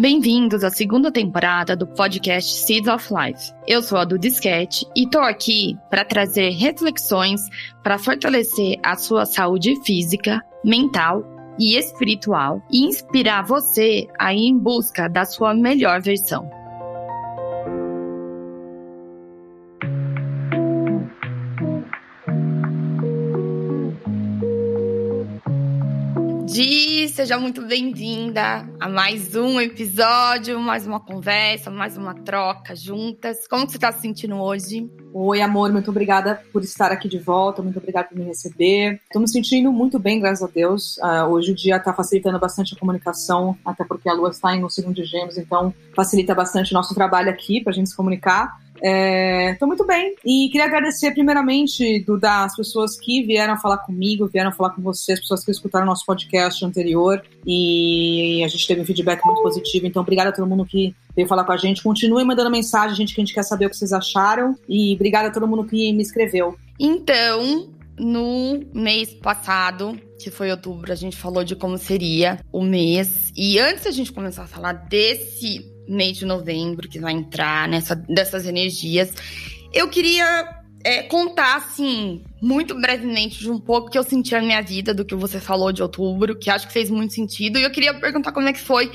Bem-vindos à segunda temporada do podcast Seeds of Life. Eu sou a Duda Disquete e tô aqui para trazer reflexões para fortalecer a sua saúde física, mental e espiritual e inspirar você a ir em busca da sua melhor versão. Seja muito bem-vinda a mais um episódio, mais uma conversa, mais uma troca juntas. Como você está se sentindo hoje? Oi, amor, muito obrigada por estar aqui de volta, muito obrigada por me receber. Estou me sentindo muito bem, graças a Deus. Uh, hoje o dia está facilitando bastante a comunicação, até porque a Lua está em um segundo de gêmeos, então facilita bastante o nosso trabalho aqui para a gente se comunicar. Estou é, muito bem. E queria agradecer, primeiramente, Duda, as pessoas que vieram falar comigo, vieram falar com você, as pessoas que escutaram nosso podcast anterior. E a gente teve um feedback muito positivo. Então, obrigada a todo mundo que veio falar com a gente. Continue mandando mensagem, gente, que a gente quer saber o que vocês acharam. E obrigada a todo mundo que me escreveu. Então, no mês passado, que foi outubro, a gente falou de como seria o mês. E antes da gente começar a falar desse mês de novembro, que vai entrar nessa, dessas energias. Eu queria é, contar, assim, muito brevemente de um pouco que eu senti na minha vida do que você falou de outubro, que acho que fez muito sentido. E eu queria perguntar como é que foi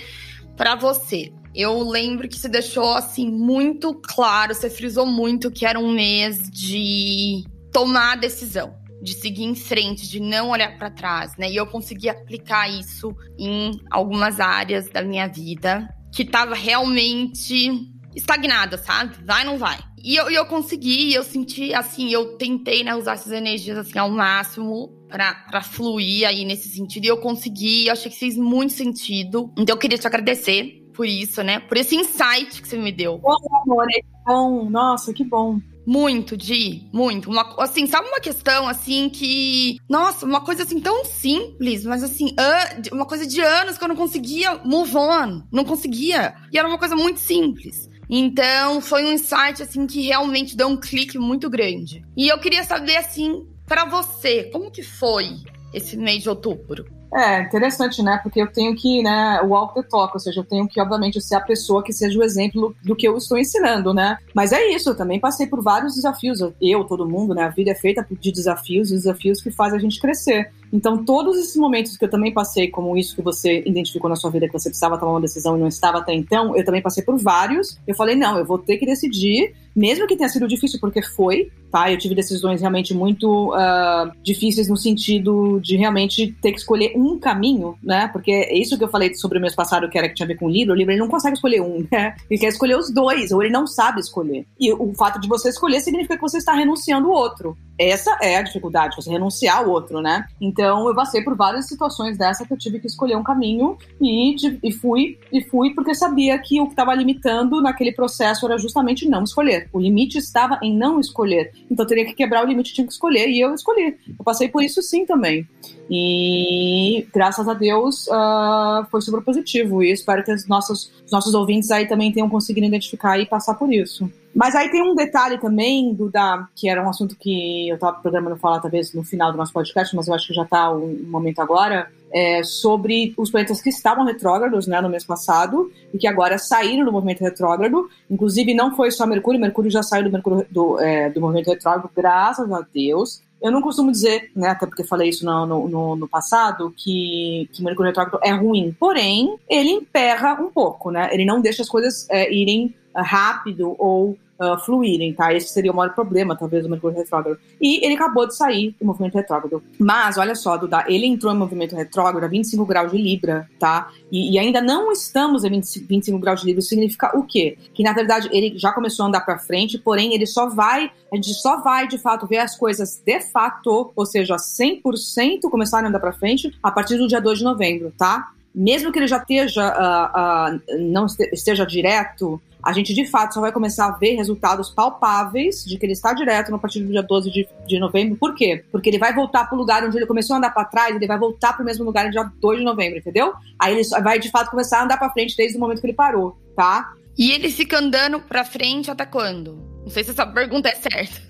para você. Eu lembro que você deixou, assim, muito claro, você frisou muito que era um mês de tomar a decisão de seguir em frente, de não olhar para trás, né? E eu consegui aplicar isso em algumas áreas da minha vida que tava realmente estagnada, sabe? Vai, não vai. E eu, eu consegui, eu senti, assim, eu tentei, né, usar essas energias, assim, ao máximo pra, pra fluir aí nesse sentido. E eu consegui, eu achei que fez muito sentido. Então eu queria te agradecer por isso, né? Por esse insight que você me deu. Bom, amor, é bom. Nossa, que bom. Muito, Di, muito. Uma, assim, sabe uma questão, assim, que... Nossa, uma coisa, assim, tão simples, mas, assim, uma coisa de anos que eu não conseguia move on. Não conseguia. E era uma coisa muito simples. Então, foi um insight, assim, que realmente deu um clique muito grande. E eu queria saber, assim, para você, como que foi esse mês de outubro? É, interessante, né? Porque eu tenho que, né, walk the talk, ou seja, eu tenho que, obviamente, ser a pessoa que seja o exemplo do que eu estou ensinando, né? Mas é isso, eu também passei por vários desafios. Eu, todo mundo, né? A vida é feita de desafios, desafios que fazem a gente crescer. Então, todos esses momentos que eu também passei, como isso que você identificou na sua vida, que você precisava tomar uma decisão e não estava até então, eu também passei por vários. Eu falei, não, eu vou ter que decidir, mesmo que tenha sido difícil, porque foi, tá? Eu tive decisões realmente muito uh, difíceis no sentido de realmente ter que escolher um caminho, né? Porque é isso que eu falei sobre o mês passado, que era que tinha a ver com o livro. O livro ele não consegue escolher um, né? Ele quer escolher os dois, ou ele não sabe escolher. E o fato de você escolher significa que você está renunciando ao outro. Essa é a dificuldade, você renunciar ao outro, né? Então eu passei por várias situações dessa que eu tive que escolher um caminho e, e fui e fui porque sabia que o que estava limitando naquele processo era justamente não escolher. O limite estava em não escolher. Então teria que quebrar o limite, tinha que escolher e eu escolhi. Passei por isso sim também. E graças a Deus uh, foi super positivo. E espero que os nossos, os nossos ouvintes aí também tenham conseguido identificar e passar por isso. Mas aí tem um detalhe também, Duda, que era um assunto que eu estava programando falar talvez no final do nosso podcast, mas eu acho que já está um, um momento agora, é, sobre os planetas que estavam retrógrados né, no mês passado e que agora saíram do movimento retrógrado. Inclusive, não foi só Mercúrio, Mercúrio já saiu do, Mercúrio, do, é, do movimento retrógrado, graças a Deus. Eu não costumo dizer, né, até porque falei isso no, no, no passado, que, que Mercúrio retrógrado é ruim. Porém, ele emperra um pouco, né? Ele não deixa as coisas é, irem rápido ou uh, fluírem, tá? Esse seria o maior problema, talvez, do Mercúrio retrógrado. E ele acabou de sair do movimento retrógrado. Mas, olha só, Duda, ele entrou em movimento retrógrado a 25 graus de Libra, tá? E, e ainda não estamos a 20, 25 graus de Libra. Isso significa o quê? Que, na verdade, ele já começou a andar para frente, porém, ele só vai, a gente só vai, de fato, ver as coisas de fato, ou seja, 100% começarem a andar para frente a partir do dia 2 de novembro, tá? Mesmo que ele já esteja, uh, uh, não esteja direto, a gente de fato só vai começar a ver resultados palpáveis de que ele está direto no partir do dia 12 de, de novembro. Por quê? Porque ele vai voltar para o lugar onde ele começou a andar para trás, ele vai voltar para o mesmo lugar no dia 2 de novembro, entendeu? Aí ele vai de fato começar a andar para frente desde o momento que ele parou, tá? E ele fica andando para frente até quando? Não sei se essa pergunta é certa.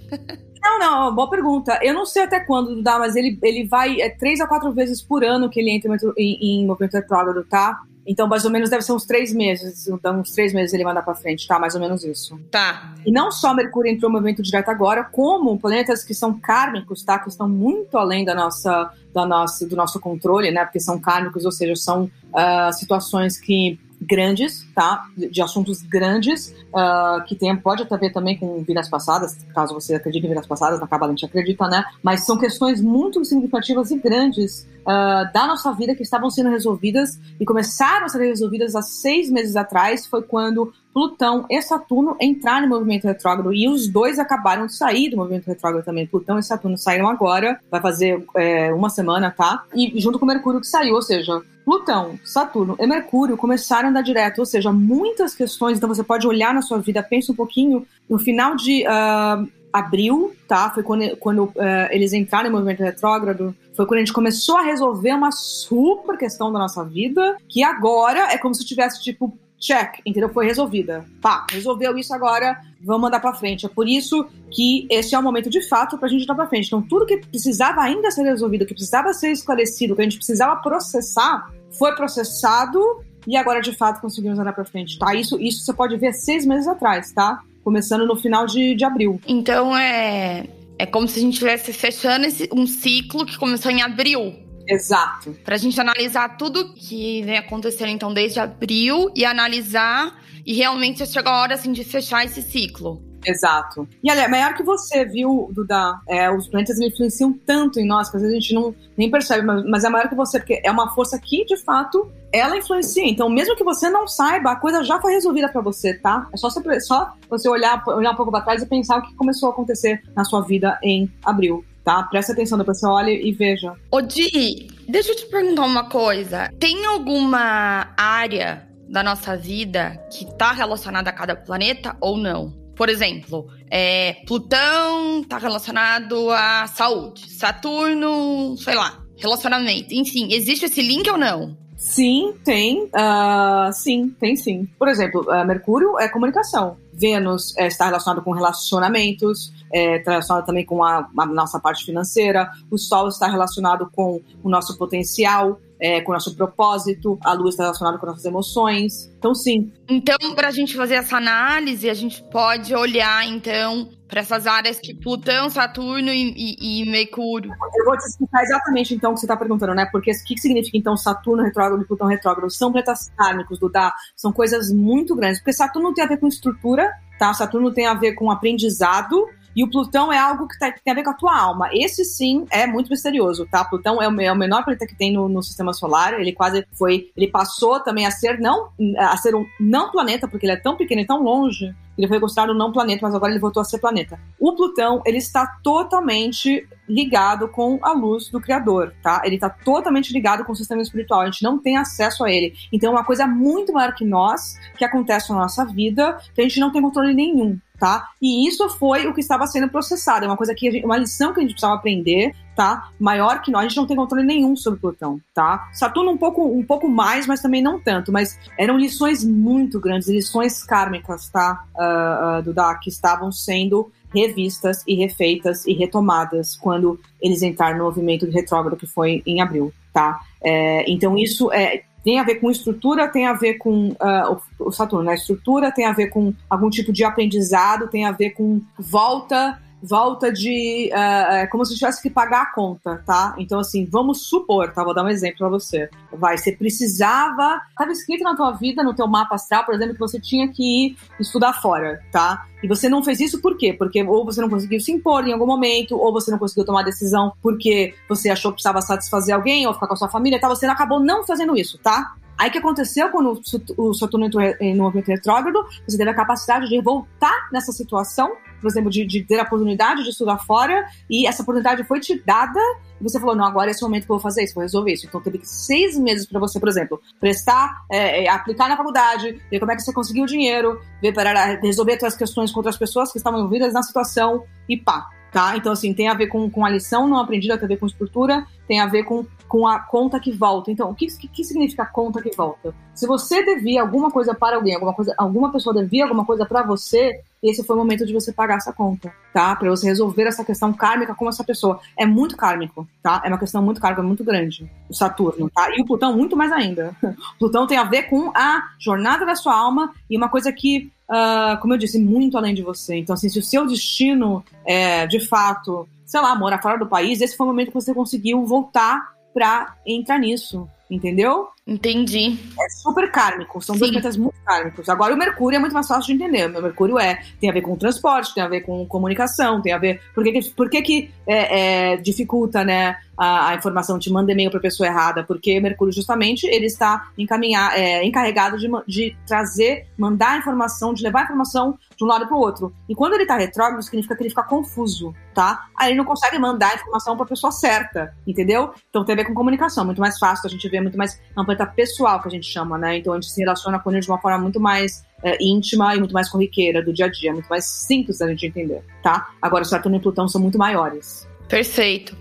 Não, não, boa pergunta. Eu não sei até quando dá, mas ele, ele vai é, três a quatro vezes por ano que ele entra em, em movimento retrógrado, tá? Então, mais ou menos, deve ser uns três meses. Então, uns três meses ele manda para frente, tá? Mais ou menos isso. Tá. E não só Mercúrio entrou no movimento direto agora, como planetas que são kármicos, tá? Que estão muito além da nossa, da nossa, do nosso controle, né? Porque são kármicos, ou seja, são uh, situações que grandes, tá? De, assuntos grandes, uh, que tem, pode até ver também com vidas passadas, caso você acredite em vidas passadas, na Cabala a gente acredita, né? Mas são questões muito significativas e grandes uh, da nossa vida que estavam sendo resolvidas e começaram a ser resolvidas há seis meses atrás, foi quando Plutão e Saturno entraram no movimento retrógrado e os dois acabaram de sair do movimento retrógrado também. Plutão e Saturno saíram agora, vai fazer é, uma semana, tá? E junto com Mercúrio que saiu, ou seja, Plutão, Saturno e Mercúrio começaram a andar direto, ou seja, muitas questões. Então você pode olhar na sua vida, pensa um pouquinho no final de uh, abril, tá? Foi quando, quando uh, eles entraram no movimento retrógrado. Foi quando a gente começou a resolver uma super questão da nossa vida, que agora é como se tivesse tipo check, entendeu? Foi resolvida. Pá, resolveu isso agora, vamos mandar para frente. É por isso que esse é o momento de fato pra gente andar para frente. Então, tudo que precisava ainda ser resolvido, que precisava ser esclarecido, que a gente precisava processar, foi processado e agora de fato conseguimos andar para frente, tá? Isso, isso você pode ver seis meses atrás, tá? Começando no final de, de abril. Então é. É como se a gente estivesse fechando esse, um ciclo que começou em abril, Exato. Pra gente analisar tudo que vem acontecendo, então, desde abril e analisar e realmente chegou a hora, assim, de fechar esse ciclo. Exato. E olha, maior que você, viu, Duda? É, os planetas influenciam tanto em nós que às vezes a gente não nem percebe, mas, mas é maior que você, porque é uma força que, de fato, ela influencia. Então, mesmo que você não saiba, a coisa já foi resolvida para você, tá? É só você, só você olhar, olhar um pouco para trás e pensar o que começou a acontecer na sua vida em abril tá? Presta atenção, depois você olha e veja. Ô, Di, deixa eu te perguntar uma coisa. Tem alguma área da nossa vida que tá relacionada a cada planeta ou não? Por exemplo, é, Plutão tá relacionado à saúde, Saturno, sei lá, relacionamento. Enfim, existe esse link ou não? Sim, tem. Uh, sim, tem sim. Por exemplo, uh, Mercúrio é comunicação. Vênus é, está relacionado com relacionamentos, é, está relacionado também com a, a, nossa parte financeira. O Sol está relacionado com o nosso potencial, é, com o nosso propósito. A Lua está relacionada com nossas emoções. Então, sim. Então, para a gente fazer essa análise, a gente pode olhar, então, para essas áreas que Plutão, Saturno e, e, e, Mercúrio. Eu vou te explicar exatamente então o que você está perguntando, né? Porque o que, que significa então Saturno retrógrado e Plutão retrógrado? São planetas kármicos, Duda. São coisas muito grandes. Porque Saturno tem a ver com estrutura, tá? Saturno tem a ver com aprendizado. E o Plutão é algo que, tá, que, tem a ver com a tua alma. Esse sim é muito misterioso, tá? Plutão é o, é o menor planeta que tem no, no, sistema solar. Ele quase foi. Ele passou também a ser não a ser um não planeta, porque ele é tão pequeno e tão longe ele foi considerado um não planeta, mas agora ele voltou a ser planeta. O Plutão, ele está totalmente ligado com a luz do Criador, tá? Ele está totalmente ligado com o sistema espiritual. A gente não tem acesso a ele. Então, é uma coisa muito maior que nós, que acontece na nossa vida, que a gente não tem controle nenhum tá? E isso foi o que estava sendo processado. É uma coisa que gente, uma lição que a gente precisava aprender, tá? Maior que nós, a gente não tem controle nenhum sobre Plutão, tá? Saturno um pouco, um pouco mais, mas também não tanto. Mas eram lições muito grandes, lições kármicas, tá? Uh, uh, do da que estavam sendo revistas e refeitas e retomadas quando eles entraram no movimento de retrógrado que foi em abril, tá? É, então isso é tem a ver com estrutura, tem a ver com uh, o Saturno, né? Estrutura tem a ver com algum tipo de aprendizado, tem a ver com volta volta de. É como se tivesse que pagar a conta, tá? Então, assim, vamos supor, tá? Vou dar um exemplo pra você. Vai, você precisava. Estava escrito na tua vida, no teu mapa astral, por exemplo, que você tinha que ir estudar fora, tá? E você não fez isso por quê? Porque ou você não conseguiu se impor em algum momento, ou você não conseguiu tomar decisão porque você achou que precisava satisfazer alguém ou ficar com a sua família, tá? Você acabou não fazendo isso, tá? Aí o que aconteceu quando o Saturno entrou no movimento retrógrado? Você teve a capacidade de voltar nessa situação por exemplo, de, de ter a oportunidade de estudar fora, e essa oportunidade foi te dada, e você falou, não, agora é esse momento que eu vou fazer isso, vou resolver isso. Então teve seis meses para você, por exemplo, prestar, é, é, aplicar na faculdade, ver como é que você conseguiu o dinheiro, ver para resolver suas questões com outras pessoas que estavam envolvidas na situação, e pá, tá? Então, assim, tem a ver com, com a lição não aprendida, tem a ver com estrutura, tem a ver com com a conta que volta. Então, o que, que, que significa conta que volta? Se você devia alguma coisa para alguém, alguma coisa, alguma pessoa devia alguma coisa para você, esse foi o momento de você pagar essa conta, tá? Para você resolver essa questão kármica com essa pessoa. É muito kármico, tá? É uma questão muito kármica, muito grande. O Saturno, tá? E o Plutão muito mais ainda. O Plutão tem a ver com a jornada da sua alma e uma coisa que Uh, como eu disse, muito além de você. Então, assim, se o seu destino é, de fato, sei lá, morar fora do país, esse foi o momento que você conseguiu voltar para entrar nisso, entendeu? Entendi. É super kármico, são Sim. dois planetas muito kármicos. Agora o Mercúrio é muito mais fácil de entender. O meu Mercúrio é tem a ver com transporte, tem a ver com comunicação, tem a ver por que por que, que é, é, dificulta, né, a, a, informação, te manda e-mail para pessoa errada, porque Mercúrio justamente ele está encaminhar, é, encarregado de, de trazer, mandar a informação, de levar a informação de um lado para o outro. E quando ele está retrógrado, significa que ele fica confuso, tá? Aí ele não consegue mandar a informação para a pessoa certa, entendeu? Então tem a ver com comunicação, muito mais fácil, a gente vê muito mais pessoal que a gente chama, né? Então a gente se relaciona com ele de uma forma muito mais é, íntima e muito mais corriqueira do dia a dia, muito mais simples da gente entender, tá? Agora Saturno e Plutão são muito maiores. Perfeito.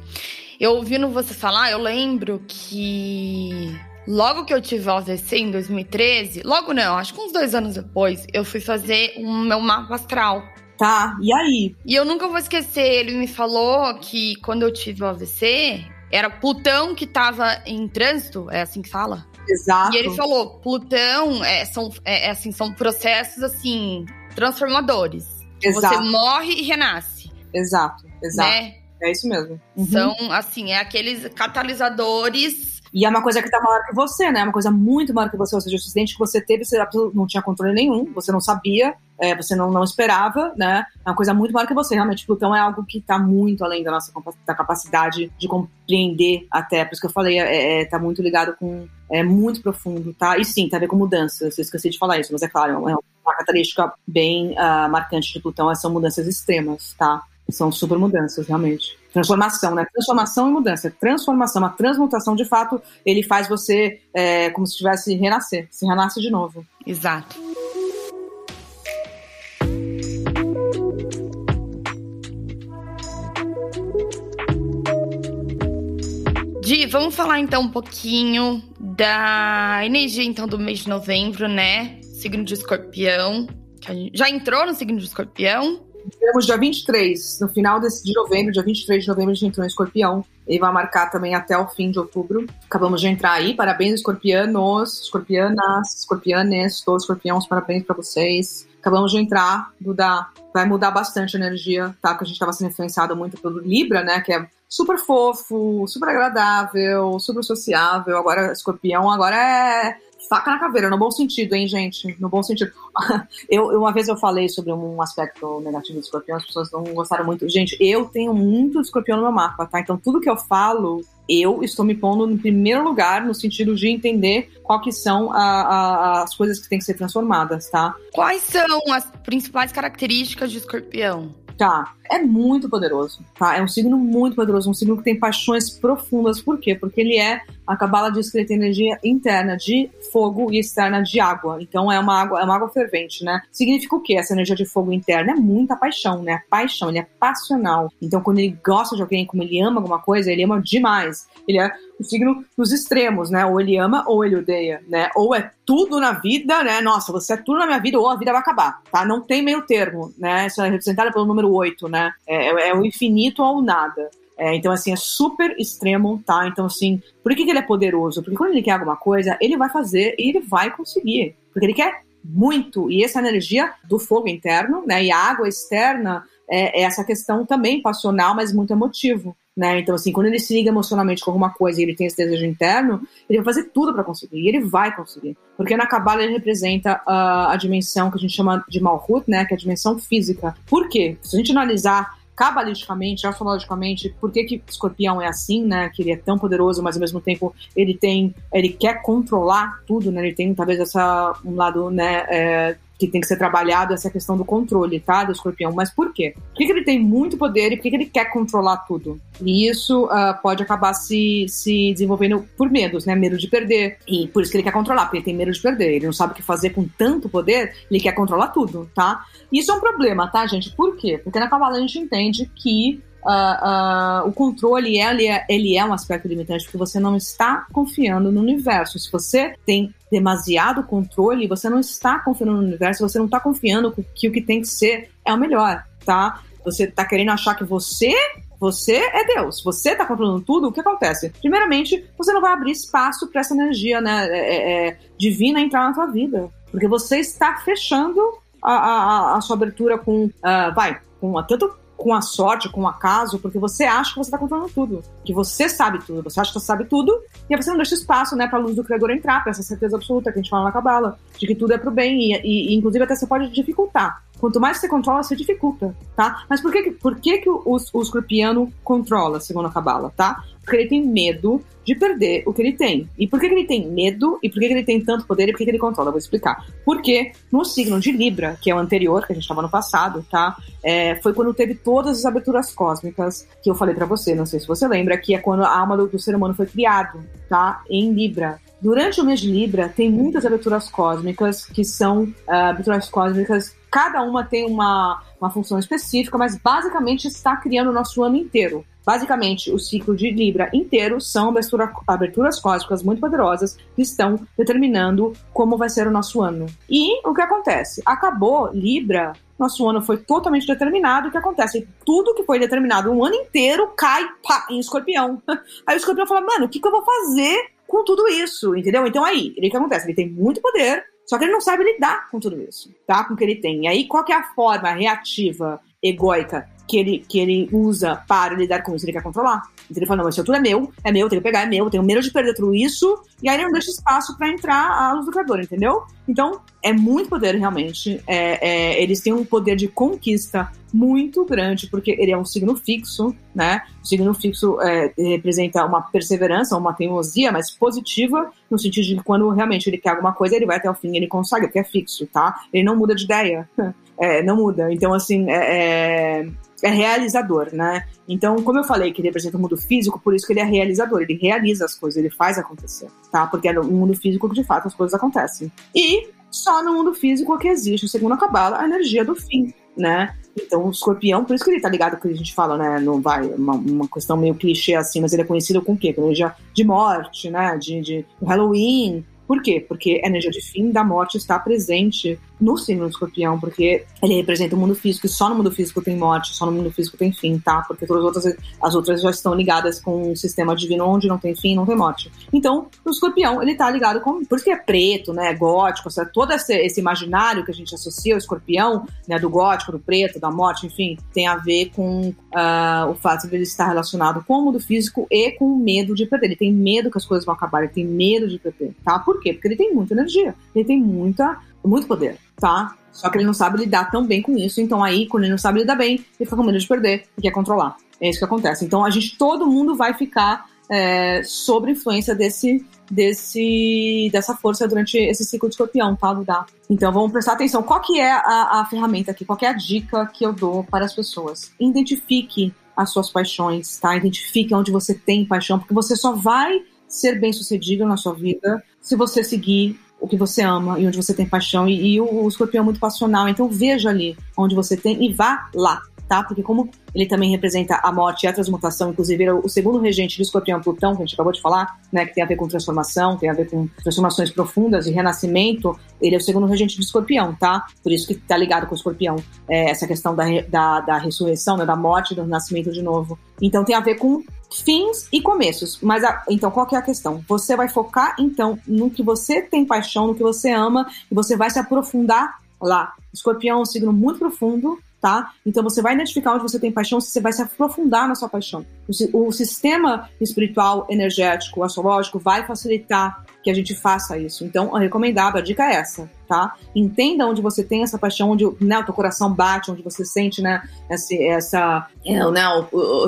Eu ouvindo você falar, eu lembro que logo que eu tive o AVC em 2013, logo não, acho que uns dois anos depois, eu fui fazer o meu mapa astral. Tá, e aí? E eu nunca vou esquecer, ele me falou que quando eu tive o AVC, era Plutão que tava em trânsito, é assim que fala? Exato. E ele falou, Plutão é, são, é, é assim, são processos assim transformadores. Exato. Você morre e renasce. Exato, exato. Né? É isso mesmo. Uhum. São, assim, é aqueles catalisadores e é uma coisa que tá maior que você, né? É uma coisa muito maior que você. Ou seja, o acidente que você teve, você não tinha controle nenhum, você não sabia, é, você não, não esperava, né? É uma coisa muito maior que você. Realmente, Plutão é algo que tá muito além da nossa da capacidade de compreender até. Por isso que eu falei, é, é, tá muito ligado com. É muito profundo, tá? E sim, tá a ver com mudanças. Eu esqueci de falar isso, mas é claro, é uma característica bem uh, marcante de Plutão, são mudanças extremas, tá? São super mudanças, realmente. Transformação, né? Transformação e mudança. Transformação, a transmutação, de fato, ele faz você é, como se tivesse renascer, se renasce de novo. Exato. Di, vamos falar então um pouquinho da energia então do mês de novembro, né? Signo de escorpião. já entrou no signo de escorpião? Temos dia 23, no final desse, de novembro, dia 23 de novembro, a gente entrou em escorpião. E vai marcar também até o fim de outubro. Acabamos de entrar aí. Parabéns, escorpianos, escorpianas, escorpianes, todos escorpiões, parabéns para vocês. Acabamos de entrar, Duda. Vai mudar bastante a energia, tá? Porque a gente estava sendo influenciado muito pelo Libra, né? Que é super fofo, super agradável, super sociável. Agora, escorpião agora é faca na caveira, no bom sentido, hein, gente? No bom sentido. eu, uma vez eu falei sobre um aspecto negativo do escorpião, as pessoas não gostaram muito. Gente, eu tenho muito escorpião no meu mapa, tá? Então tudo que eu falo, eu estou me pondo no primeiro lugar no sentido de entender qual que são a, a, as coisas que têm que ser transformadas, tá? Quais são as principais características de escorpião? Tá, é muito poderoso, tá? É um signo muito poderoso, um signo que tem paixões profundas. Por quê? Porque ele é, a Cabala diz que ele tem energia interna de fogo e externa de água. Então é uma água, é uma água fervente, né? Significa o quê? Essa energia de fogo interna é muita paixão, né? Paixão, ele é passional. Então quando ele gosta de alguém, como ele ama alguma coisa, ele ama demais. Ele é o signo dos extremos, né? Ou ele ama ou ele odeia, né? Ou é tudo na vida, né? Nossa, você é tudo na minha vida ou a vida vai acabar, tá? Não tem meio termo, né? Isso é representado pelo número 8, né? É, é, é o infinito ou nada. É, então, assim, é super extremo, tá? Então, assim, por que, que ele é poderoso? Porque quando ele quer alguma coisa, ele vai fazer e ele vai conseguir. Porque ele quer muito. E essa energia do fogo interno, né? E a água externa é, é essa questão também passional, mas muito emotivo. Né? Então, assim, quando ele se liga emocionalmente com alguma coisa e ele tem esse desejo interno, ele vai fazer tudo para conseguir. E ele vai conseguir. Porque na Kabbalah ele representa uh, a dimensão que a gente chama de Malhut, né? Que é a dimensão física. Por quê? Se a gente analisar cabalisticamente, astrologicamente, por que que escorpião é assim, né? Que ele é tão poderoso, mas ao mesmo tempo ele tem, ele quer controlar tudo, né? Ele tem talvez essa um lado, né, é, que tem que ser trabalhado essa questão do controle, tá? Do escorpião. Mas por quê? Por que, que ele tem muito poder e por que, que ele quer controlar tudo? E isso uh, pode acabar se, se desenvolvendo por medos, né? Medo de perder. E por isso que ele quer controlar, porque ele tem medo de perder. Ele não sabe o que fazer com tanto poder, ele quer controlar tudo, tá? Isso é um problema, tá, gente? Por quê? Porque na Kabbalah a gente entende que uh, uh, o controle ele é, ele é um aspecto limitante porque você não está confiando no universo. Se você tem demasiado controle, você não está confiando no universo, você não está confiando que o que tem que ser é o melhor, tá? Você está querendo achar que você você é Deus. Você está controlando tudo. O que acontece? Primeiramente, você não vai abrir espaço para essa energia né, é, é, é, divina entrar na tua vida. Porque você está fechando a, a, a sua abertura com. Uh, vai, com tanto com a sorte, com o acaso, porque você acha que você está controlando tudo, que você sabe tudo, você acha que você sabe tudo, e aí você não deixa espaço, né, para a luz do Criador entrar, para essa certeza absoluta que a gente fala na Cabala, de que tudo é pro bem, e, e, e, inclusive até você pode dificultar. Quanto mais você controla, você dificulta, tá? Mas por que, por que, que o, o escorpiano controla, segundo a Cabala, tá? Porque ele tem medo de perder o que ele tem. E por que, que ele tem medo? E por que, que ele tem tanto poder? E por que, que ele controla? Eu vou explicar. Porque no signo de Libra, que é o anterior, que a gente estava no passado, tá? É, foi quando teve todas as aberturas cósmicas que eu falei para você, não sei se você lembra, que é quando a alma do, do ser humano foi criado, tá? Em Libra. Durante o mês de Libra, tem muitas aberturas cósmicas que são uh, aberturas cósmicas. Cada uma tem uma, uma função específica, mas basicamente está criando o nosso ano inteiro. Basicamente, o ciclo de Libra inteiro são abertura, aberturas cósmicas muito poderosas que estão determinando como vai ser o nosso ano. E o que acontece? Acabou Libra, nosso ano foi totalmente determinado. O que acontece? Tudo que foi determinado um ano inteiro cai pá, em escorpião. Aí o escorpião fala, mano, o que, que eu vou fazer com tudo isso? Entendeu? Então aí, o que acontece? Ele tem muito poder, só que ele não sabe lidar com tudo isso, tá? Com o que ele tem. E aí, qual que é a forma reativa, egóica que ele, que ele usa para lidar com isso, ele quer controlar. Então ele fala, não, isso tudo é meu, é meu, tenho que pegar, é meu, tenho medo de perder tudo isso, e aí ele não deixa espaço para entrar a luz do criador, entendeu? Então, é muito poder, realmente. É, é, eles têm um poder de conquista muito grande, porque ele é um signo fixo, né? O signo fixo é, representa uma perseverança, uma teimosia, mas positiva, no sentido de que quando realmente ele quer alguma coisa, ele vai até o fim, ele consegue, porque é fixo, tá? Ele não muda de ideia. É, não muda. Então, assim, é, é é realizador, né? Então, como eu falei que ele representa o mundo físico, por isso que ele é realizador, ele realiza as coisas, ele faz acontecer, tá? Porque é no mundo físico que de fato as coisas acontecem. E só no mundo físico que existe, segundo a Cabala, a energia do fim, né? Então, o escorpião, por isso que ele tá ligado com o que a gente fala, né? Não vai, uma, uma questão meio clichê assim, mas ele é conhecido com o quê? Com energia de morte, né? De, de Halloween, por quê? Porque a energia de fim da morte está presente no signo do escorpião, porque ele representa o mundo físico e só no mundo físico tem morte, só no mundo físico tem fim, tá? Porque todas as outras, as outras já estão ligadas com um sistema divino onde não tem fim, não tem morte. Então, o escorpião, ele tá ligado com. Por isso que é preto, né? Gótico, seja, todo esse, esse, imaginário que a gente associa ao escorpião, né? Do gótico, do preto, da morte, enfim, tem a ver com uh, o fato de ele estar relacionado com o mundo físico e com o medo de perder. Ele tem medo que as coisas vão acabar, ele tem medo de perder, tá? Por quê? Porque ele tem muita energia, ele tem muita muito poder, tá? Só que ele não sabe lidar tão bem com isso. Então aí, quando ele não sabe lidar bem, ele fica com medo de perder e quer controlar. É isso que acontece. Então a gente, todo mundo vai ficar é, sob influência desse, desse, dessa força durante esse ciclo de escorpião, tá? Então vamos prestar atenção. Qual que é a, a ferramenta aqui? Qual é a dica que eu dou para as pessoas? Identifique as suas paixões, tá? Identifique onde você tem paixão, porque você só vai ser bem sucedido na sua vida se você seguir o que você ama e onde você tem paixão. E, e o, o escorpião é muito passional, então veja ali onde você tem e vá lá, tá? Porque como ele também representa a morte e a transmutação, inclusive o segundo regente do escorpião Plutão, que a gente acabou de falar, né, que tem a ver com transformação, tem a ver com transformações profundas e renascimento, ele é o segundo regente do escorpião, tá? Por isso que tá ligado com o escorpião, é, essa questão da, da, da ressurreição, né, da morte do renascimento de novo. Então tem a ver com fins e começos. Mas a, então qual que é a questão? Você vai focar então no que você tem paixão, no que você ama e você vai se aprofundar lá. Escorpião é um signo muito profundo, tá? Então você vai identificar onde você tem paixão, você vai se aprofundar na sua paixão. O, o sistema espiritual, energético, astrológico vai facilitar que a gente faça isso. Então, a recomendável, a dica é essa, tá? Entenda onde você tem essa paixão, onde né, o teu coração bate, onde você sente, né, essa, essa é, né,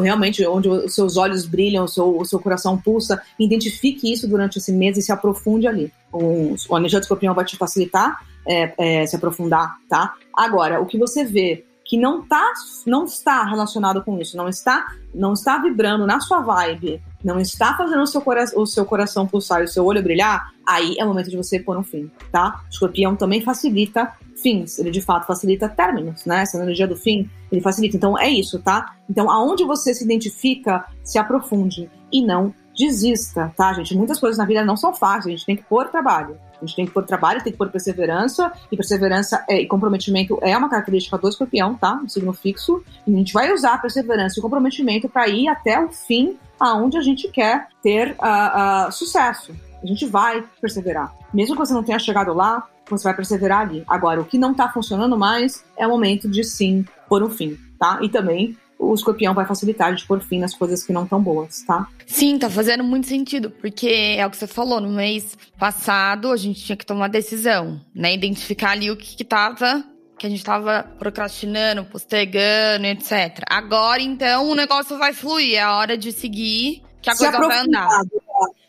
realmente onde os seus olhos brilham, o seu, o seu coração pulsa. Identifique isso durante esse mês e se aprofunde ali. O, o do escorpião vai te facilitar é, é, se aprofundar, tá? Agora, o que você vê que não tá, não está relacionado com isso, não está, não está vibrando na sua vibe, não está fazendo o seu, coração, o seu coração pulsar e o seu olho brilhar, aí é o momento de você pôr um fim, tá? O escorpião também facilita fins, ele de fato facilita términos, né? Essa energia do fim, ele facilita. Então é isso, tá? Então aonde você se identifica, se aprofunde e não desista, tá, gente? Muitas coisas na vida não são fáceis, a gente tem que pôr trabalho. A gente tem que pôr trabalho, tem que pôr perseverança, e perseverança é, e comprometimento é uma característica do escorpião, tá? Um signo fixo. E a gente vai usar a perseverança e o comprometimento para ir até o fim, aonde a gente quer ter uh, uh, sucesso. A gente vai perseverar. Mesmo que você não tenha chegado lá, você vai perseverar ali. Agora, o que não tá funcionando mais é o momento de sim pôr um fim, tá? E também o escorpião vai facilitar de pôr fim nas coisas que não estão boas, tá? Sim, tá fazendo muito sentido, porque é o que você falou, no mês passado a gente tinha que tomar decisão, né? Identificar ali o que, que tava que a gente tava procrastinando, postergando, etc. Agora, então, o negócio vai fluir, é a hora de seguir que a se coisa vai andar.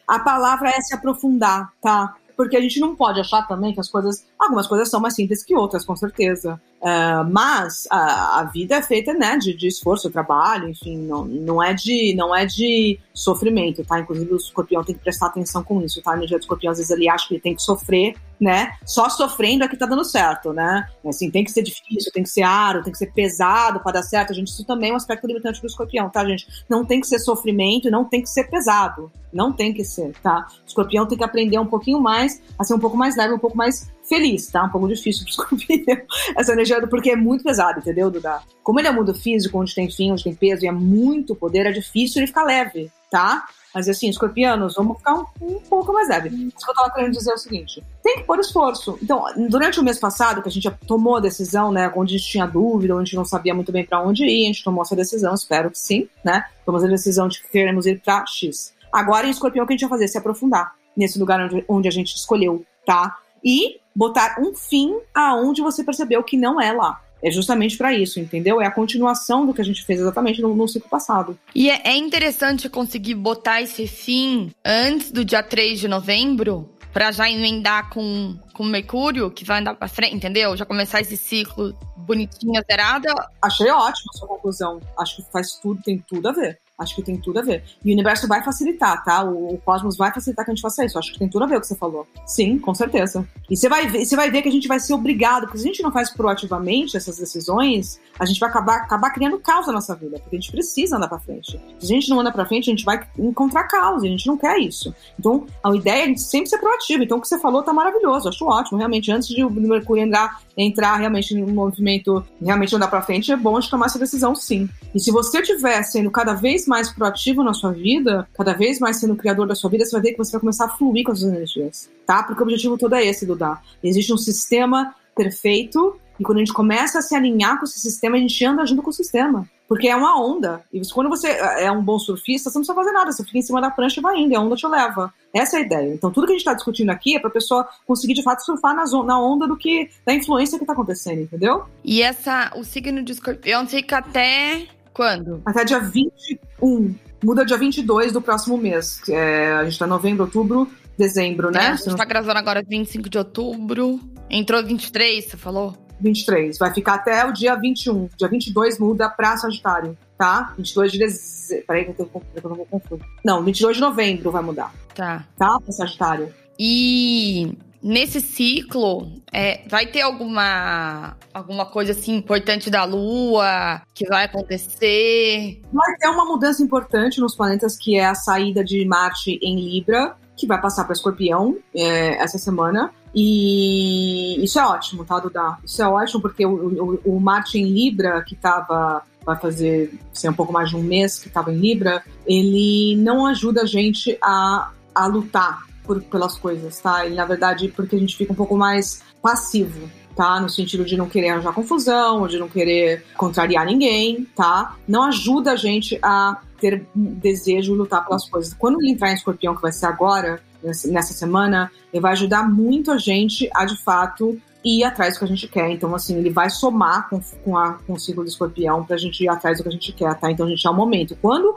A palavra é se aprofundar, tá? Porque a gente não pode achar também que as coisas. Algumas coisas são mais simples que outras, com certeza. Uh, mas a, a, vida é feita né, de, de esforço, trabalho, enfim, não, não, é de, não é de sofrimento, tá? Inclusive o escorpião tem que prestar atenção com isso, tá? No dia do escorpião, às vezes ele acha que ele tem que sofrer, né? Só sofrendo é que tá dando certo, né? Assim, tem que ser difícil, tem que ser aro, tem que ser pesado para dar certo. A gente, isso também é um aspecto limitante do escorpião, tá, gente? Não tem que ser sofrimento não tem que ser pesado. Não tem que ser, tá? O escorpião tem que aprender um pouquinho mais, a ser um pouco mais leve, um pouco mais feliz, tá? Um pouco difícil pro escorpião essa energia, porque é muito pesado, entendeu, Duda? Como ele é mundo físico, onde tem fim, onde tem peso e é muito poder, é difícil ele ficar leve, tá? Mas assim, escorpianos, vamos ficar um, um pouco mais leve. Isso que eu tava querendo dizer é o seguinte: tem que pôr esforço. Então, durante o mês passado, que a gente tomou a decisão, né? Onde a gente tinha dúvida, onde a gente não sabia muito bem para onde ir, a gente tomou essa decisão, espero que sim, né? Tomamos a decisão de que queremos ir pra X. Agora, em escorpião, o que a gente vai fazer? Se aprofundar nesse lugar onde, onde a gente escolheu, tá? E botar um fim aonde você percebeu que não é lá. É justamente para isso, entendeu? É a continuação do que a gente fez exatamente no, no ciclo passado. E é, é interessante conseguir botar esse fim antes do dia 3 de novembro, para já emendar com, com Mercúrio, que vai andar para frente, entendeu? Já começar esse ciclo bonitinho, zerada. Achei ótimo a sua conclusão. Acho que faz tudo, tem tudo a ver. Acho que tem tudo a ver. E o universo vai facilitar, tá? O, o, cosmos vai facilitar que a gente faça isso. Acho que tem tudo a ver o que você falou. Sim, com certeza. E você vai ver, você vai ver que a gente vai ser obrigado, porque se a gente não faz proativamente essas decisões, a gente vai acabar, acabar criando caos na nossa vida, porque a gente precisa andar para frente. Se a gente não anda para frente, a gente vai encontrar caos, e a gente não quer isso. Então, a ideia é a gente sempre ser proativo. Então, o que você falou tá maravilhoso, acho ótimo. Realmente, antes de o Mercúrio entrar, entrar realmente no movimento, realmente andar para frente, é bom a gente tomar essa decisão sim. E se você estiver sendo cada vez mais proativo na sua vida, cada vez mais sendo criador da sua vida, você vai ver que você vai começar a fluir com as suas energias, tá? Porque o objetivo todo é esse, Duda. Existe um sistema perfeito e quando a gente começa a se alinhar com esse sistema, a gente anda junto com o sistema. Porque é uma onda. E quando você é um bom surfista, você não precisa fazer nada. Você fica em cima da prancha e vai indo. E a onda te leva. Essa é a ideia. Então, tudo que a gente está discutindo aqui é para a pessoa conseguir, de fato, surfar na, onda do que da influência que está acontecendo, entendeu? E essa, o signo de escorpião fica até quando? Até dia 21. Muda dia 22 do próximo mês. É, a gente tá novembro, outubro, dezembro, né? É, a gente tá gravando agora 25 de outubro. Entrou 23, você falou? 23. Vai ficar até o dia 21. Dia 22 muda pra Sagitário, tá? 22 de dezembro. Peraí que eu, tô, eu não vou confundir. Não, 22 de novembro vai mudar. Tá. Tá? Pra Sagitário. E nesse ciclo, é, vai ter alguma, alguma coisa assim importante da Lua que vai acontecer? Vai ter uma mudança importante nos planetas que é a saída de Marte em Libra, que vai passar para Escorpião é, essa semana. E isso é ótimo, tá, Duda? Isso é ótimo porque o, o, o Marte em Libra, que estava vai fazer ser um pouco mais de um mês que estava em Libra, ele não ajuda a gente a, a lutar por, pelas coisas, tá? E na verdade, porque a gente fica um pouco mais passivo, tá? No sentido de não querer arranjar confusão, de não querer contrariar ninguém, tá? Não ajuda a gente a ter desejo de lutar pelas coisas. Quando ele entrar em escorpião, que vai ser agora, nessa semana, ele vai ajudar muito a gente a, de fato, ir atrás do que a gente quer. Então, assim, ele vai somar com, com, a, com o ciclo do escorpião pra gente ir atrás do que a gente quer, tá? Então, a gente é o momento. Quando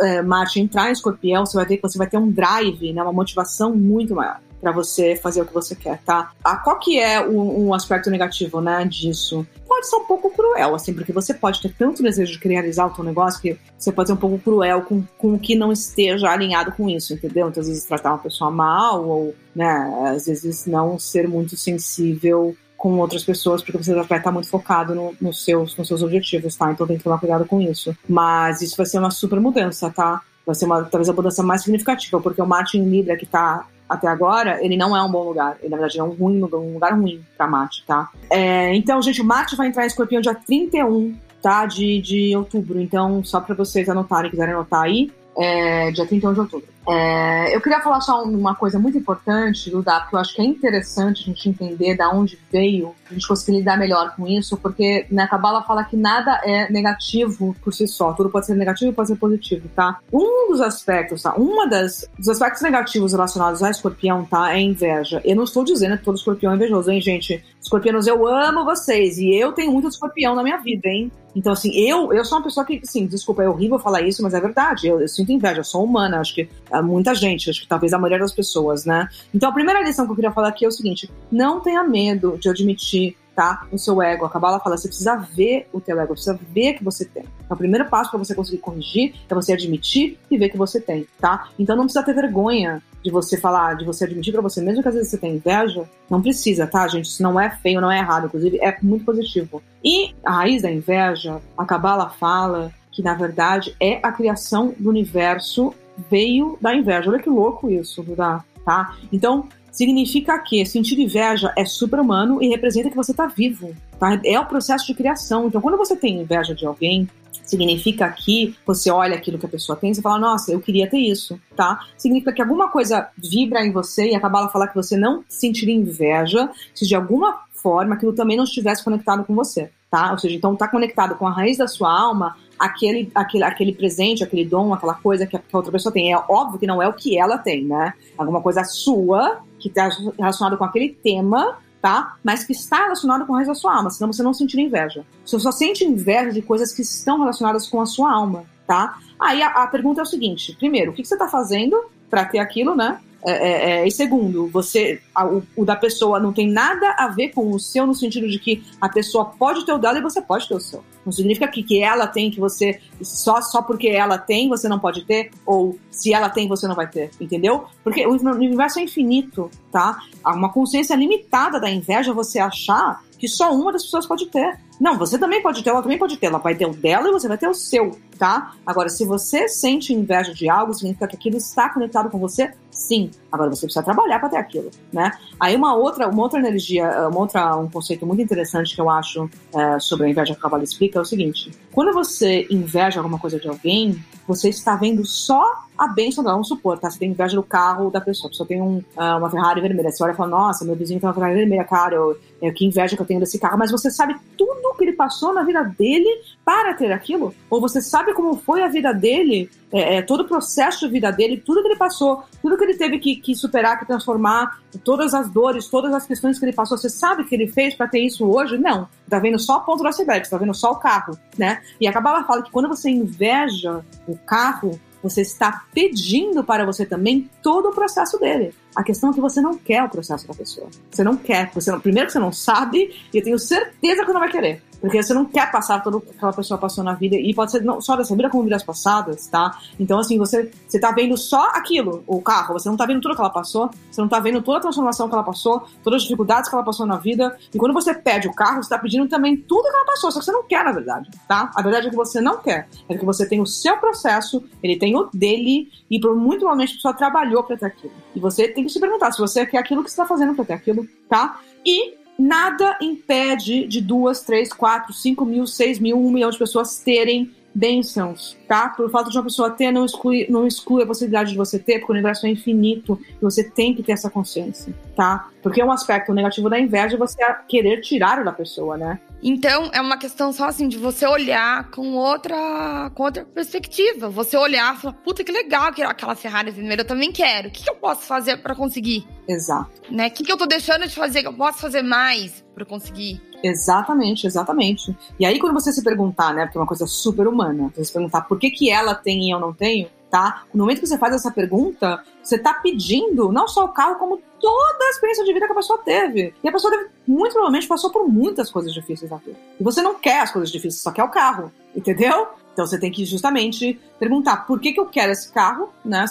é, Marte entrar em escorpião, você vai que você vai ter um drive, né? Uma motivação muito maior para você fazer o que você quer, tá? Ah, qual que é um, um aspecto negativo, né, disso? Pode ser um pouco cruel, assim, porque você pode ter tanto desejo de realizar o teu negócio que você pode ser um pouco cruel com, com o que não esteja alinhado com isso, entendeu? Então, às vezes, tratar uma pessoa mal, ou, né, às vezes não ser muito sensível com outras pessoas, porque você vai estar muito focado no, nos, seus, nos seus objetivos, tá? Então tem que tomar cuidado com isso. Mas isso vai ser uma super mudança, tá? Vai ser uma, talvez a mudança mais significativa, porque o Marte em Libra que tá até agora, ele não é um bom lugar. Ele, na verdade, é um, ruim, um lugar ruim pra Marte, tá? É, então, gente, o Marte vai entrar em escorpião dia 31, tá? De, de outubro. Então, só pra vocês anotarem, quiserem anotar aí, é, dia 31 de outubro. É, eu queria falar só uma coisa muito importante, Duda, porque eu acho que é interessante a gente entender da onde veio, a gente conseguir lidar melhor com isso, porque na Cabala fala que nada é negativo por si só, tudo pode ser negativo e pode ser positivo, tá? Um dos aspectos, tá? Uma das dos aspectos negativos relacionados a escorpião, tá? É inveja. Eu não estou dizendo que todo escorpião é invejoso, hein, gente? Escorpianos, eu amo vocês e eu tenho muito escorpião na minha vida, hein? Então, assim, eu, eu sou uma pessoa que, assim, desculpa, é horrível falar isso, mas é verdade. Eu, eu sinto inveja, eu sou humana, acho que muita gente, acho que talvez a maioria das pessoas, né? Então a primeira lição que eu queria falar aqui é o seguinte: não tenha medo de admitir tá? O seu ego. A Kabbalah fala, você precisa ver o teu ego, precisa ver que você tem. Então, o primeiro passo para você conseguir corrigir é você admitir e ver que você tem, tá? Então, não precisa ter vergonha de você falar, de você admitir para você mesmo que às vezes você tem inveja. Não precisa, tá, gente? Isso não é feio, não é errado. Inclusive, é muito positivo. E a raiz da inveja, a Kabbalah fala que, na verdade, é a criação do universo veio da inveja. Olha que louco isso, Duda, tá? Então, significa que sentir inveja é super-humano e representa que você está vivo, tá? É o processo de criação. Então, quando você tem inveja de alguém, significa que você olha aquilo que a pessoa tem e fala, nossa, eu queria ter isso, tá? Significa que alguma coisa vibra em você e a falar que você não sentiria inveja se de alguma forma aquilo também não estivesse conectado com você, tá? Ou seja, então tá conectado com a raiz da sua alma, aquele, aquele, aquele presente, aquele dom, aquela coisa que a, que a outra pessoa tem. É óbvio que não é o que ela tem, né? Alguma coisa sua que está relacionada com aquele tema, tá? Mas que está relacionado com a raiz da sua alma, senão você não sentir inveja. Você só sente inveja de coisas que estão relacionadas com a sua alma, tá? Aí a, a pergunta é o seguinte: primeiro, o que, que você está fazendo para ter aquilo, né? É, é, é, e segundo, você, a, o, o, da pessoa não tem nada a ver com o seu, no sentido de que a pessoa pode ter o dela e você pode ter o seu. Não significa que, que ela tem, que você, só, só porque ela tem, você não pode ter, ou se ela tem, você não vai ter, entendeu? Porque o universo é infinito, tá? Há uma consciência limitada da inveja você achar que só uma das pessoas pode ter. Não, você também pode ter, ela também pode ter. Ela vai ter o dela e você vai ter o seu, tá? Agora, se você sente inveja de algo, significa que aquilo está conectado com você, sim. Agora você precisa trabalhar para ter aquilo, né? Aí uma outra, uma outra energia, uma outra, um conceito muito interessante que eu acho é, sobre a inveja que a Kabbalah explica é o seguinte: quando você inveja alguma coisa de alguém, você está vendo só a bênção dela, vamos supor, tá? Você tem inveja do carro da pessoa, a pessoa tem um, uh, uma Ferrari vermelha, você olha e fala, nossa, meu vizinho tem uma Ferrari vermelha, cara, eu, eu, que inveja que eu tenho desse carro, mas você sabe tudo que ele passou na vida dele para ter aquilo? Ou você sabe como foi a vida dele, é, é, todo o processo de vida dele, tudo que ele passou, tudo que ele teve que, que superar, que transformar, todas as dores, todas as questões que ele passou, você sabe o que ele fez para ter isso hoje? Não. Tá vendo só a ponta do iceberg, tá vendo só o carro, né? E a Kabbalah fala que quando você inveja o carro, você está pedindo para você também todo o processo dele. A questão é que você não quer o processo da pessoa. Você não quer. Você não, primeiro que você não sabe, e eu tenho certeza que não vai querer. Porque você não quer passar tudo que aquela pessoa passou na vida, e pode ser não só dessa vida, como vidas passadas, tá? Então, assim, você, você tá vendo só aquilo, o carro, você não tá vendo tudo que ela passou, você não tá vendo toda a transformação que ela passou, todas as dificuldades que ela passou na vida, e quando você pede o carro, você tá pedindo também tudo que ela passou, só que você não quer, na verdade, tá? A verdade é que você não quer, é que você tem o seu processo, ele tem o dele, e por muito provavelmente a pessoa trabalhou pra ter aquilo. E você tem que se perguntar se você quer aquilo que você tá fazendo pra ter aquilo, tá? E nada impede de duas, três, quatro, cinco mil, seis mil, um milhão de pessoas terem bênçãos, tá? Por fato de uma pessoa ter, não exclui, não exclui a possibilidade de você ter, porque o universo é infinito e você tem que ter essa consciência, tá? Porque um aspecto negativo da inveja é você querer tirar da pessoa, né? Então, é uma questão só assim de você olhar com outra, com outra perspectiva. Você olhar e falar, puta que legal aquela Ferrari vermelha, eu também quero. O que, que eu posso fazer para conseguir? Exato. Né? O que, que eu tô deixando de fazer que eu posso fazer mais para conseguir? Exatamente, exatamente. E aí, quando você se perguntar, né, porque é uma coisa super humana, você se perguntar por que, que ela tem e eu não tenho, tá? No momento que você faz essa pergunta, você está pedindo não só o carro, como toda a experiência de vida que a pessoa teve. E a pessoa deve, muito provavelmente passou por muitas coisas difíceis na vida. E você não quer as coisas difíceis, só quer o carro, entendeu? Então você tem que justamente perguntar por que, que eu quero esse carro, né?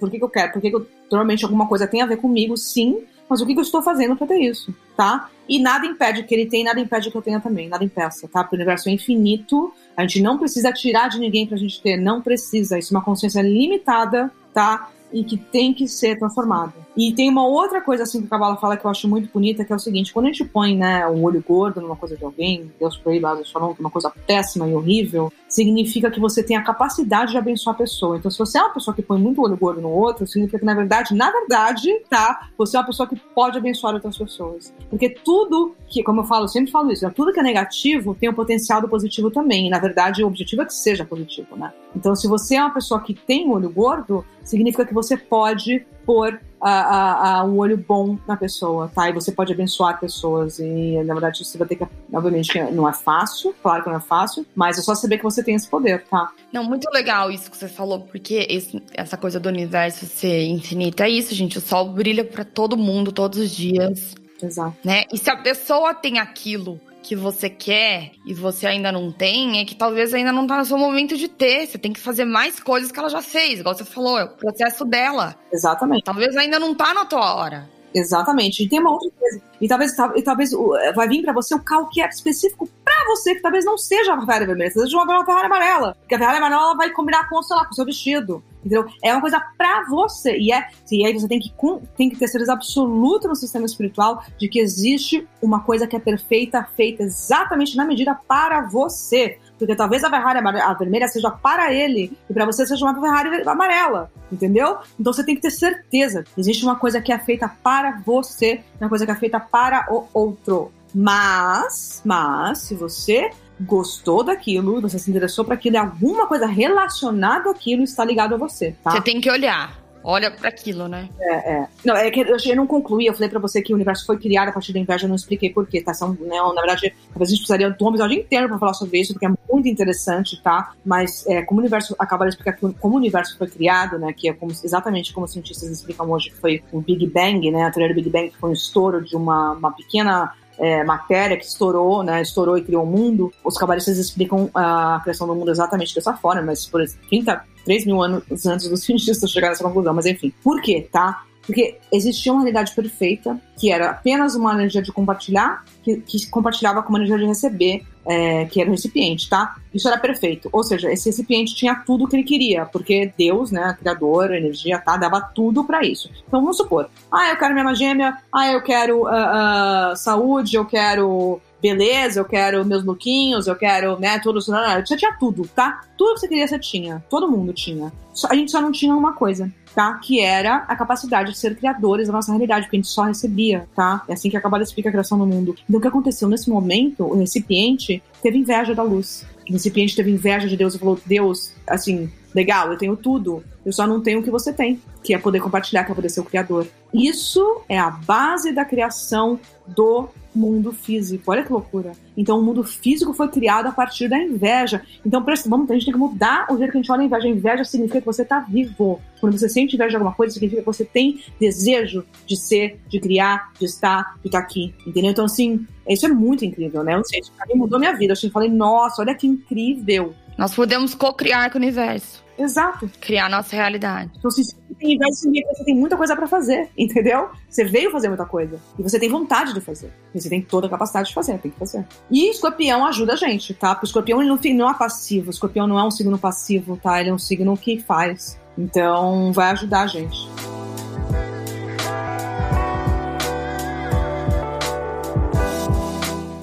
Por que, que eu quero? Por que, que eu, normalmente alguma coisa tem a ver comigo, sim, mas o que, que eu estou fazendo para ter isso, tá? E nada impede que ele tenha, nada impede que eu tenha também, nada impeça, tá? Porque o universo é infinito, a gente não precisa tirar de ninguém pra gente ter, não precisa. Isso é uma consciência limitada, tá? E que tem que ser transformada. E tem uma outra coisa assim que o Cabala fala que eu acho muito bonita, que é o seguinte: quando a gente põe né, o olho gordo numa coisa de alguém, Deus proíba, Deus falou, uma coisa péssima e horrível, significa que você tem a capacidade de abençoar a pessoa. Então, se você é uma pessoa que põe muito olho gordo no outro, significa que, na verdade, na verdade, tá? Você é uma pessoa que pode abençoar outras pessoas. Porque tudo que, como eu falo, eu sempre falo isso, né, tudo que é negativo tem o potencial do positivo também. E, na verdade, o objetivo é que seja positivo, né? Então, se você é uma pessoa que tem olho gordo, significa que você pode pôr a, a, a, um olho bom na pessoa, tá? E você pode abençoar pessoas. E, na verdade, você vai ter que. Obviamente, não é fácil, claro que não é fácil, mas é só saber que você tem esse poder, tá? Não, muito legal isso que você falou, porque esse, essa coisa do universo ser infinito é isso, gente. O sol brilha para todo mundo todos os dias. Exato. Né? E se a pessoa tem aquilo que você quer e você ainda não tem, é que talvez ainda não tá no seu momento de ter. Você tem que fazer mais coisas que ela já fez, igual você falou, é o processo dela. Exatamente. Talvez ainda não tá na tua hora. Exatamente. E tem uma outra coisa. E talvez, e talvez vai vir para você o carro que é específico para você, que talvez não seja uma Ferrari vermelha, seja uma Ferrari amarela. Porque a Ferrari amarela vai combinar com, sei lá, com o seu vestido. Entendeu? É uma coisa pra você. E, é, e aí você tem que, tem que ter certeza absoluta no sistema espiritual de que existe uma coisa que é perfeita, feita exatamente na medida para você. Porque talvez a Ferrari a vermelha seja para ele e para você seja uma Ferrari amarela, entendeu? Então você tem que ter certeza. Existe uma coisa que é feita para você, uma coisa que é feita para o outro. Mas, mas, se você gostou daquilo, você se interessou para aquilo, e alguma coisa relacionada àquilo está ligado a você, tá? Você tem que olhar. Olha para aquilo, né? É, é. Não, é que eu, eu não concluí, eu falei para você que o universo foi criado a partir da inveja, eu não expliquei porquê, tá? São, né, na verdade, talvez a gente precisaria de um episódio inteiro para falar sobre isso, porque é muito interessante, tá? Mas é, como o universo, acaba de explicar que, como o universo foi criado, né, que é como, exatamente como os cientistas explicam hoje, que foi o Big Bang, né, a teoria do Big Bang, que foi um estouro de uma, uma pequena é, matéria que estourou, né, estourou e criou o mundo, os cabalistas explicam a criação do mundo exatamente dessa forma, mas por 30, 3 mil anos antes dos cientistas chegarem nessa conclusão. Mas enfim, por quê, tá? Porque existia uma realidade perfeita, que era apenas uma energia de compartilhar, que, que compartilhava com uma energia de receber, é, que era o recipiente, tá? Isso era perfeito. Ou seja, esse recipiente tinha tudo o que ele queria, porque Deus, né, criador, energia, tá, dava tudo para isso. Então vamos supor, ah, eu quero minha gêmea, ah, eu quero uh, uh, saúde, eu quero beleza, eu quero meus lookinhos, eu quero, né, tudo. Você tinha tudo, tá? Tudo que você queria, você tinha. Todo mundo tinha. A gente só não tinha uma coisa tá? Que era a capacidade de ser criadores da nossa realidade, porque a gente só recebia, tá? É assim que a Kabbalah explica a criação do mundo. Então, o que aconteceu nesse momento, o recipiente teve inveja da luz. O recipiente teve inveja de Deus e falou: Deus, assim, legal, eu tenho tudo, eu só não tenho o que você tem, que é poder compartilhar, que é poder ser o criador. Isso é a base da criação do mundo físico. Olha que loucura. Então, o mundo físico foi criado a partir da inveja. Então, vamos, a gente tem que mudar o jeito que a gente olha a inveja. A inveja significa que você está vivo. Quando você sente inveja de alguma coisa, significa que você tem desejo de ser, de criar, de estar, de estar aqui. Entendeu? Então, assim, isso é muito incrível, né? Eu não sei, isso mudou minha vida. Eu falei, nossa, olha que incrível. Nós podemos co-criar com o universo. Exato. Criar nossa realidade. Então, se você tem você tem muita coisa para fazer, entendeu? Você veio fazer muita coisa. E você tem vontade de fazer. E você tem toda a capacidade de fazer, tem que fazer. E escorpião ajuda a gente, tá? Porque o escorpião ele não, não é passivo. O escorpião não é um signo passivo, tá? Ele é um signo que faz. Então, vai ajudar a gente.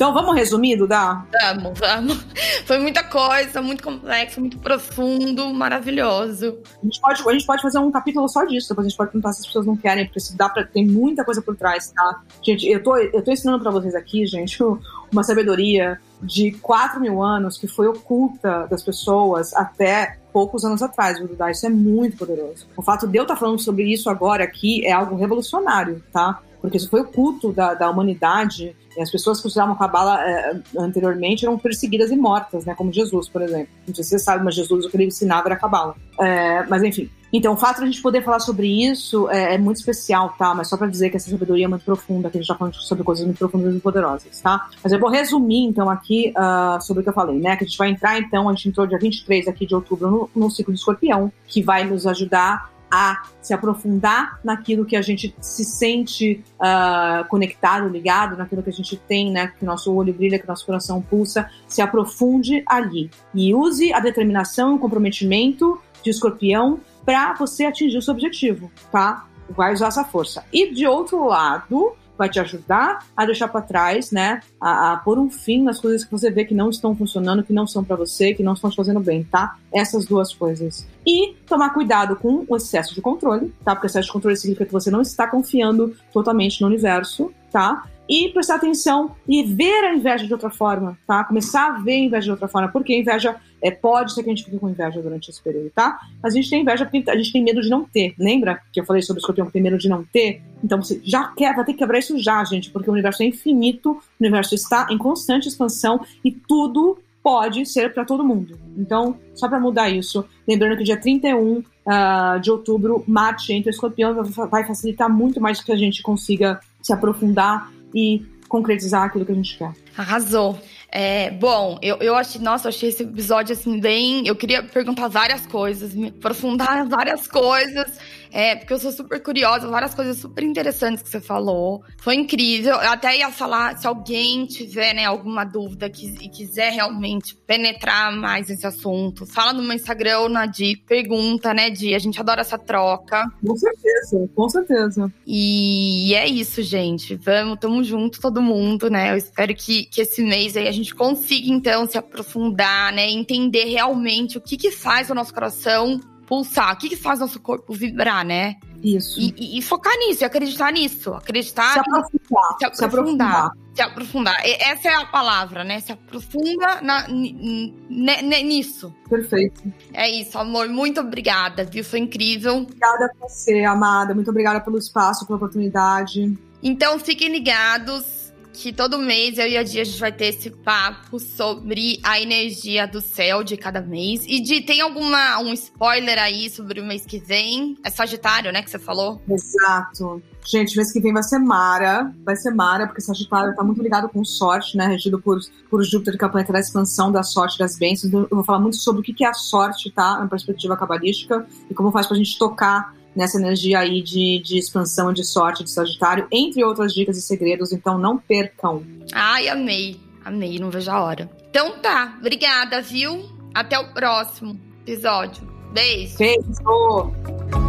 Então vamos resumir, Duda? Vamos, vamos. Foi muita coisa, muito complexo, muito profundo, maravilhoso. A gente pode, a gente pode fazer um capítulo só disso, depois a gente pode perguntar se as pessoas não querem, porque se dá pra. Tem muita coisa por trás, tá? Gente, eu tô, eu tô ensinando pra vocês aqui, gente, uma sabedoria de 4 mil anos que foi oculta das pessoas até poucos anos atrás, Duda. Isso é muito poderoso. O fato de eu estar falando sobre isso agora aqui é algo revolucionário, tá? porque isso foi o culto da, da humanidade. As pessoas que usavam cabala é, anteriormente eram perseguidas e mortas, né? Como Jesus, por exemplo. Não sei se você sabe, mas Jesus o que ele ensinava era cabala. É, mas enfim. Então, o fato de a gente poder falar sobre isso é, é muito especial, tá? Mas só para dizer que essa sabedoria é muito profunda, que a gente tá falando sobre coisas muito profundas e poderosas, tá? Mas eu vou resumir, então, aqui uh, sobre o que eu falei, né? Que a gente vai entrar, então, a gente entrou dia 23 aqui de outubro no, no ciclo de escorpião, que vai nos ajudar a se aprofundar naquilo que a gente se sente uh, conectado, ligado, naquilo que a gente tem, né, que nosso olho brilha, que nosso coração pulsa, se aprofunde ali e use a determinação o comprometimento de escorpião para você atingir o seu objetivo, tá? Vai usar essa força. E de outro lado, vai te ajudar a deixar para trás, né? A, a pôr um fim nas coisas que você vê que não estão funcionando, que não são para você, que não estão te fazendo bem, tá? Essas duas coisas. E tomar cuidado com o excesso de controle, tá? Porque excesso de controle significa que você não está confiando totalmente no universo, tá? e prestar atenção e ver a inveja de outra forma, tá? Começar a ver a inveja de outra forma, porque a inveja é, pode ser que a gente fique com inveja durante esse período, tá? Mas a gente tem inveja porque a gente tem medo de não ter. Lembra que eu falei sobre o escorpião que tem medo de não ter? Então você já quer, vai ter que quebrar isso já, gente, porque o universo é infinito, o universo está em constante expansão e tudo pode ser para todo mundo. Então, só para mudar isso, lembrando que dia 31 uh, ah, de outubro, Marte entra escorpião vai facilitar muito mais que a gente consiga se aprofundar e concretizar aquilo que a gente quer. Arrasou. É, bom, eu, eu achei, nossa, eu achei esse episódio assim bem. Eu queria perguntar várias coisas, me aprofundar várias coisas. É, porque eu sou super curiosa, várias coisas super interessantes que você falou. Foi incrível. Eu até ia falar, se alguém tiver, né, alguma dúvida que, e quiser realmente penetrar mais nesse assunto, fala no meu Instagram ou na Di, pergunta, né, Di? A gente adora essa troca. Com certeza, com certeza. E, e é isso, gente. Vamos, tamo junto, todo mundo, né? Eu espero que, que esse mês aí a gente consiga, então, se aprofundar, né? Entender realmente o que que faz o nosso coração pulsar, o que, que faz nosso corpo vibrar, né? Isso. E, e, e focar nisso, e acreditar nisso. Acreditar. Se aprofundar. Se aprofundar. Se aprofundar. Se aprofundar. Essa é a palavra, né? Se aprofunda na, nisso. Perfeito. É isso, amor. Muito obrigada, viu? Foi incrível. Obrigada a você, amada. Muito obrigada pelo espaço, pela oportunidade. Então, fiquem ligados que todo mês eu e a Dia a gente vai ter esse papo sobre a energia do céu de cada mês. E de tem alguma um spoiler aí sobre o mês que vem? É Sagitário, né, que você falou? Exato. Gente, mês que vem vai ser Mara, vai ser Mara, porque Sagitário tá muito ligado com sorte, né? Regido por, por Júpiter, que é o planeta da expansão da sorte das bênçãos. Então, eu vou falar muito sobre o que é a sorte, tá? Na perspectiva cabalística, e como faz pra gente tocar nessa energia aí de, de expansão e de sorte de Sagitário, entre outras dicas e segredos, então não percam. Ai, amei, amei, não vejo a hora. Então tá, obrigada, viu? Até o próximo episódio. Beijo. Beijo.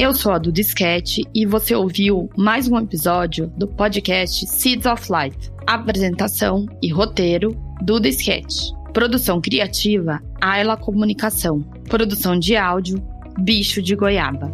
Eu sou a do Disquete e você ouviu mais um episódio do podcast Seeds of Life. Apresentação e roteiro do Disquete. Produção criativa Ayla Comunicação. Produção de áudio Bicho de Goiaba.